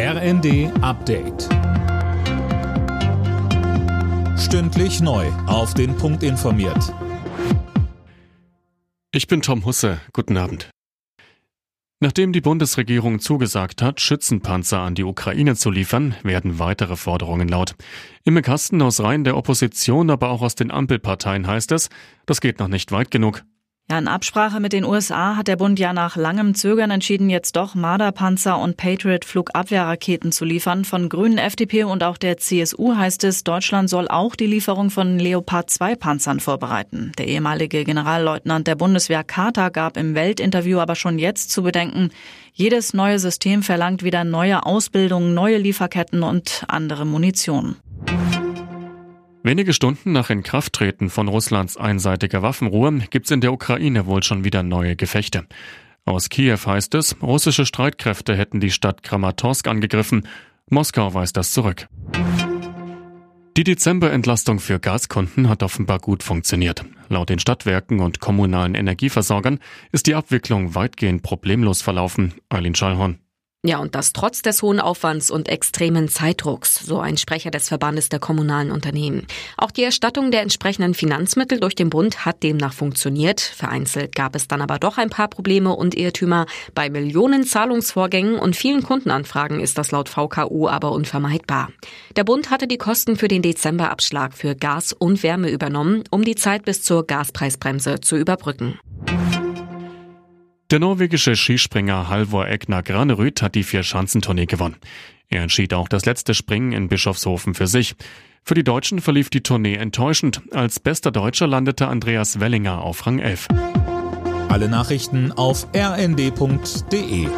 RND Update. Stündlich neu. Auf den Punkt informiert. Ich bin Tom Husse. Guten Abend. Nachdem die Bundesregierung zugesagt hat, Schützenpanzer an die Ukraine zu liefern, werden weitere Forderungen laut. Im Kasten aus Reihen der Opposition, aber auch aus den Ampelparteien heißt es, das geht noch nicht weit genug. Ja, in Absprache mit den USA hat der Bund ja nach langem Zögern entschieden, jetzt doch Marderpanzer und Patriot-Flugabwehrraketen zu liefern. Von Grünen, FDP und auch der CSU heißt es, Deutschland soll auch die Lieferung von Leopard 2 Panzern vorbereiten. Der ehemalige Generalleutnant der Bundeswehr Carter gab im Weltinterview aber schon jetzt zu bedenken, jedes neue System verlangt wieder neue Ausbildung, neue Lieferketten und andere Munition. Wenige Stunden nach Inkrafttreten von Russlands einseitiger Waffenruhe gibt's in der Ukraine wohl schon wieder neue Gefechte. Aus Kiew heißt es, russische Streitkräfte hätten die Stadt Kramatorsk angegriffen. Moskau weist das zurück. Die Dezemberentlastung für Gaskunden hat offenbar gut funktioniert. Laut den Stadtwerken und kommunalen Energieversorgern ist die Abwicklung weitgehend problemlos verlaufen. Eileen Schallhorn. Ja, und das trotz des hohen Aufwands und extremen Zeitdrucks, so ein Sprecher des Verbandes der kommunalen Unternehmen. Auch die Erstattung der entsprechenden Finanzmittel durch den Bund hat demnach funktioniert. Vereinzelt gab es dann aber doch ein paar Probleme und Irrtümer. Bei Millionen Zahlungsvorgängen und vielen Kundenanfragen ist das laut VKU aber unvermeidbar. Der Bund hatte die Kosten für den Dezemberabschlag für Gas und Wärme übernommen, um die Zeit bis zur Gaspreisbremse zu überbrücken. Der norwegische Skispringer Halvor Egner Granerüt hat die Vier-Schanzentournee gewonnen. Er entschied auch das letzte Springen in Bischofshofen für sich. Für die Deutschen verlief die Tournee enttäuschend. Als bester Deutscher landete Andreas Wellinger auf Rang 11. Alle Nachrichten auf rnd.de